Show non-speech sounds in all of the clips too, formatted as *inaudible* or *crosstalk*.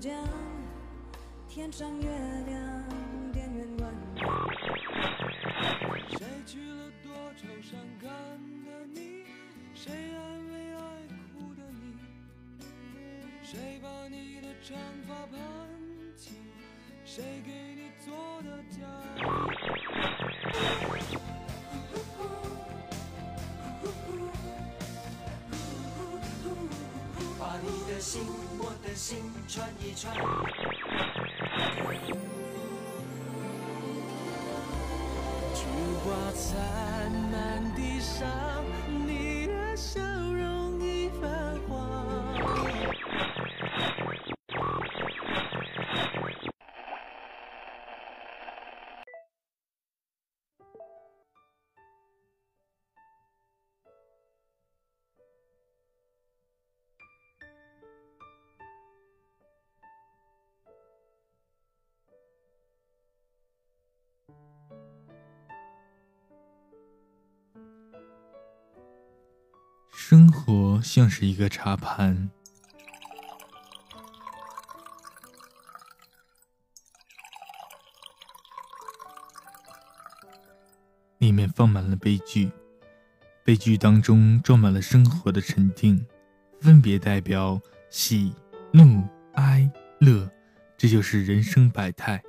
讲，天上月亮，电源关掉。谁去了多愁善感的你？谁安慰爱哭的你？谁把你的长发盘起？谁给你做的嫁衣？的心，我的心串一串。菊花残满地伤，你的笑生活像是一个茶盘，里面放满了悲剧，悲剧当中装满了生活的沉淀，分别代表喜、怒、哀、乐，这就是人生百态。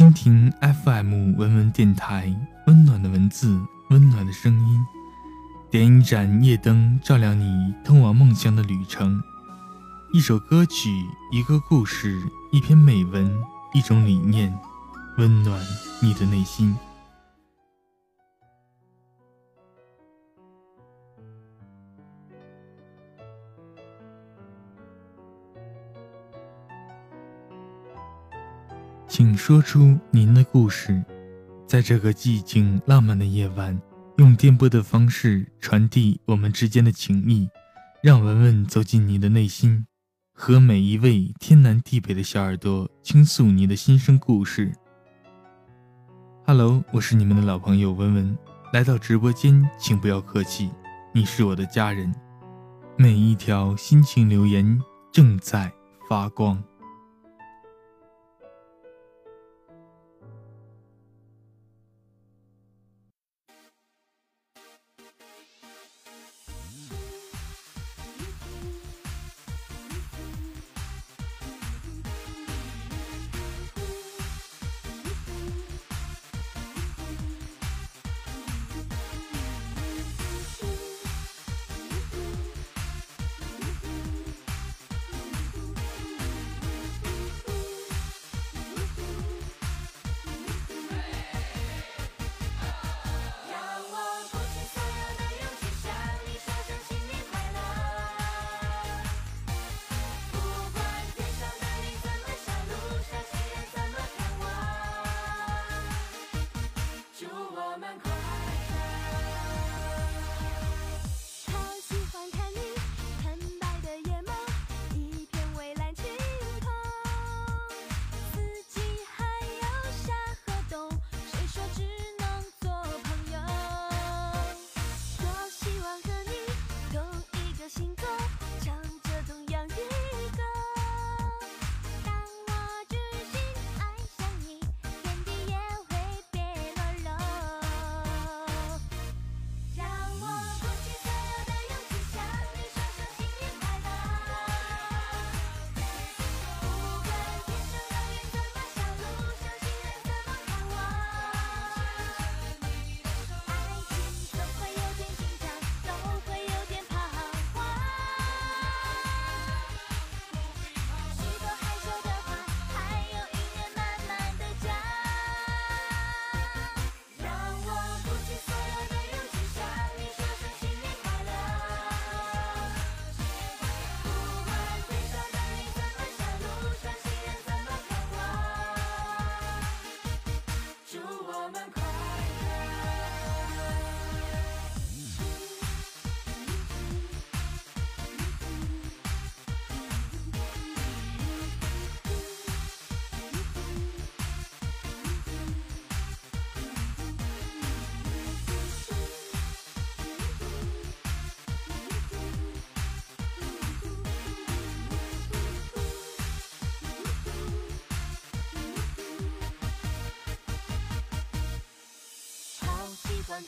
蜻蜓 FM 文文电台，温暖的文字，温暖的声音，点一盏夜灯，照亮你通往梦乡的旅程。一首歌曲，一个故事，一篇美文，一种理念，温暖你的内心。请说出您的故事，在这个寂静浪漫的夜晚，用电波的方式传递我们之间的情谊，让文文走进你的内心，和每一位天南地北的小耳朵倾诉你的心声故事。Hello，我是你们的老朋友文文，来到直播间，请不要客气，你是我的家人。每一条心情留言正在发光。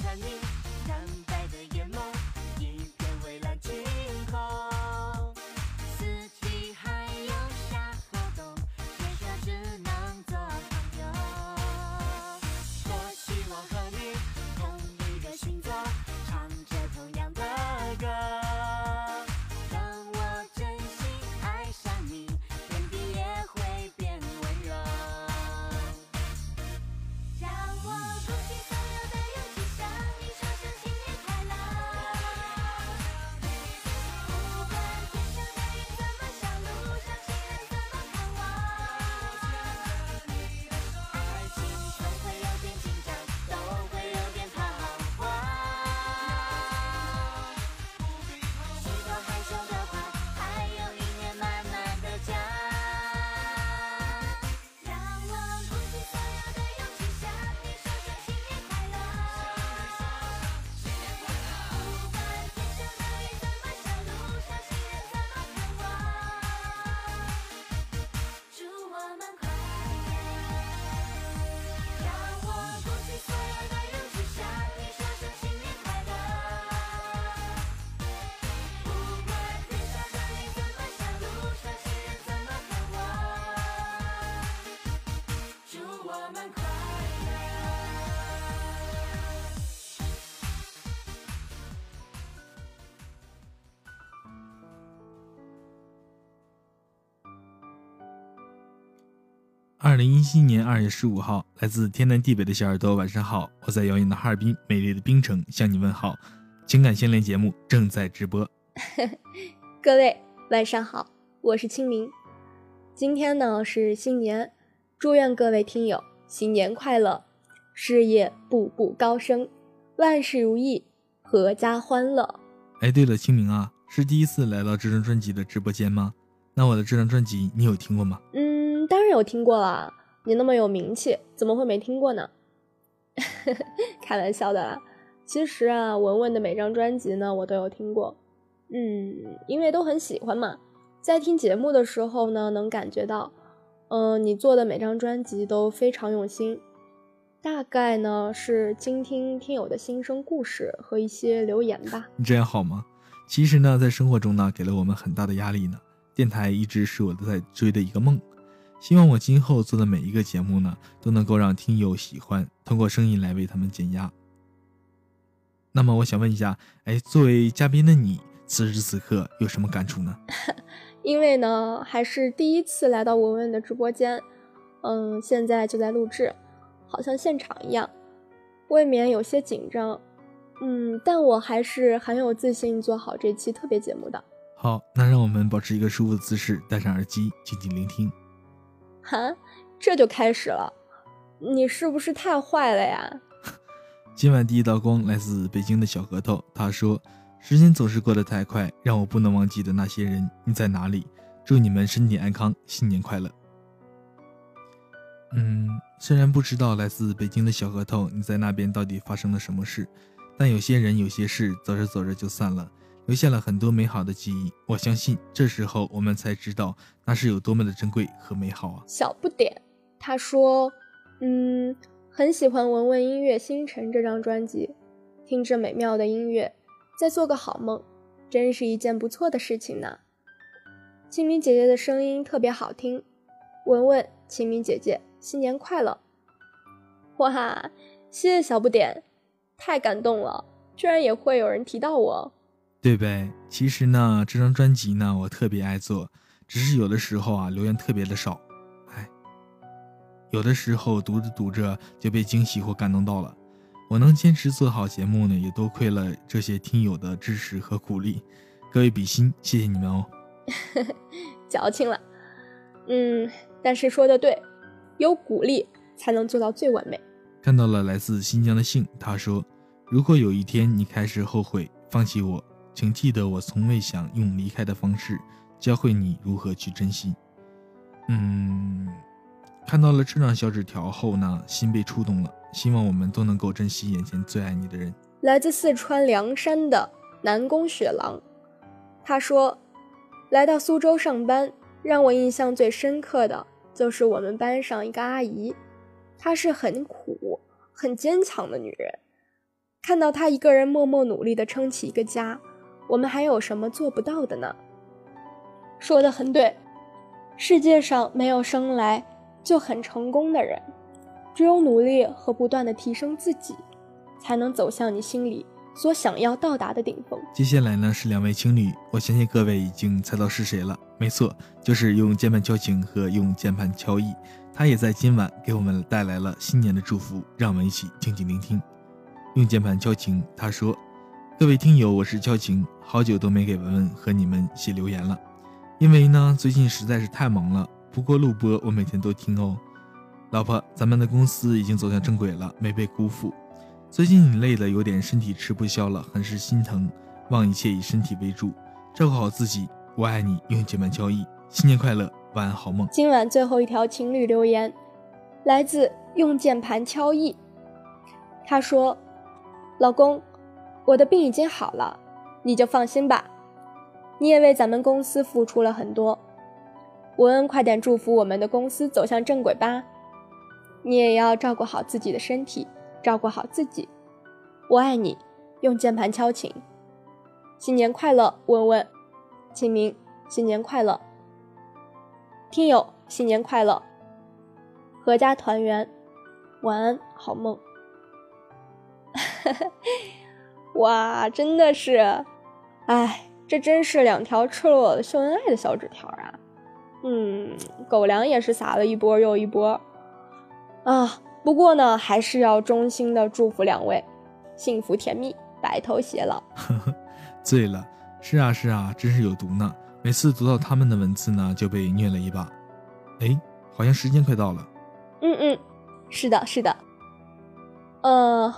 望二零一七年二月十五号，来自天南地北的小耳朵，晚上好！我在遥远的哈尔滨，美丽的冰城向你问好。情感心连节目正在直播。*laughs* 各位晚上好，我是清明。今天呢是新年，祝愿各位听友新年快乐，事业步步高升，万事如意，阖家欢乐。哎，对了，清明啊，是第一次来到这张专辑的直播间吗？那我的这张专辑你有听过吗？嗯，当然有听过啦，你那么有名气，怎么会没听过呢？*laughs* 开玩笑的啦。其实啊，文文的每张专辑呢，我都有听过。嗯，因为都很喜欢嘛，在听节目的时候呢，能感觉到，嗯、你做的每张专辑都非常用心。大概呢是倾听听友的心声故事和一些留言吧。你 *laughs* 这样好吗？其实呢，在生活中呢，给了我们很大的压力呢。电台一直是我在追的一个梦，希望我今后做的每一个节目呢，都能够让听友喜欢，通过声音来为他们减压。那么我想问一下，哎，作为嘉宾的你，此时此刻有什么感触呢？*laughs* 因为呢，还是第一次来到文文的直播间，嗯，现在就在录制，好像现场一样，未免有些紧张，嗯，但我还是很有自信做好这期特别节目的。好，那让我们保持一个舒服的姿势，戴上耳机，静静聆听。哈，这就开始了，你是不是太坏了呀？*laughs* 今晚第一道光来自北京的小核桃，他说：“时间总是过得太快，让我不能忘记的那些人，你在哪里？祝你们身体安康，新年快乐。”嗯，虽然不知道来自北京的小核桃你在那边到底发生了什么事，但有些人、有些事走着走着就散了，留下了很多美好的记忆。我相信，这时候我们才知道那是有多么的珍贵和美好啊！小不点，他说，嗯，很喜欢文文音乐《星辰》这张专辑，听着美妙的音乐，再做个好梦，真是一件不错的事情呢。清明姐姐的声音特别好听，文文，清明姐姐新年快乐！哇，谢谢小不点，太感动了，居然也会有人提到我。对呗？其实呢，这张专辑呢，我特别爱做，只是有的时候啊，留言特别的少，哎，有的时候读着读着就被惊喜或感动到了。我能坚持做好节目呢，也多亏了这些听友的支持和鼓励，各位比心，谢谢你们哦。*laughs* 矫情了，嗯，但是说的对，有鼓励才能做到最完美。看到了来自新疆的信，他说：“如果有一天你开始后悔放弃我，请记得我从未想用离开的方式教会你如何去珍惜。”嗯，看到了这张小纸条后呢，心被触动了。希望我们都能够珍惜眼前最爱你的人。来自四川凉山的南宫雪狼，他说：“来到苏州上班，让我印象最深刻的就是我们班上一个阿姨，她是很苦、很坚强的女人。看到她一个人默默努力地撑起一个家，我们还有什么做不到的呢？说的很对，世界上没有生来就很成功的人，只有努力和不断的提升自己，才能走向你心里所想要到达的顶峰。接下来呢是两位情侣，我相信各位已经猜到是谁了。没错，就是用键盘敲琴和用键盘敲意。他也在今晚给我们带来了新年的祝福，让我们一起静静聆听。用键盘敲琴，他说：“各位听友，我是敲琴，好久都没给文文和你们写留言了，因为呢最近实在是太忙了。不过录播我每天都听哦。老婆，咱们的公司已经走向正轨了，没被辜负。最近你累得有点身体吃不消了，很是心疼。望一切以身体为主，照顾好自己。我爱你，用键盘敲意，新年快乐，晚安好梦。今晚最后一条情侣留言，来自用键盘敲意。他说。老公，我的病已经好了，你就放心吧。你也为咱们公司付出了很多，文恩快点祝福我们的公司走向正轨吧。你也要照顾好自己的身体，照顾好自己。我爱你，用键盘敲琴。新年快乐，文文。清明，新年快乐。听友，新年快乐。阖家团圆，晚安，好梦。*laughs* 哇，真的是，哎，这真是两条赤裸裸的秀恩爱的小纸条啊！嗯，狗粮也是撒了一波又一波啊。不过呢，还是要衷心的祝福两位幸福甜蜜，白头偕老。呵呵，醉了，是啊是啊，真是有毒呢。每次读到他们的文字呢，就被虐了一把。哎，好像时间快到了。嗯嗯，是的，是的。呃。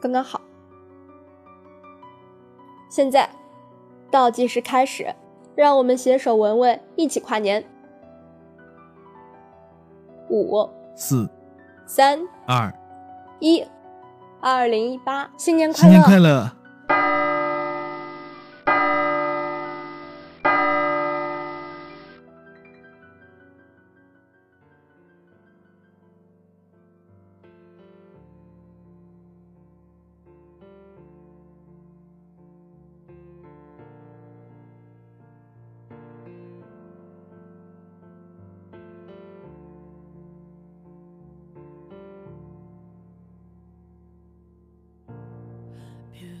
刚刚好，现在倒计时开始，让我们携手文文一起跨年。五、四、三、二、一，二零一八，新年快乐！新年快乐！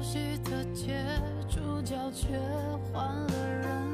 熟悉的街主角却换了人。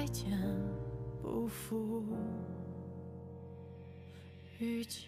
再见。不负遇见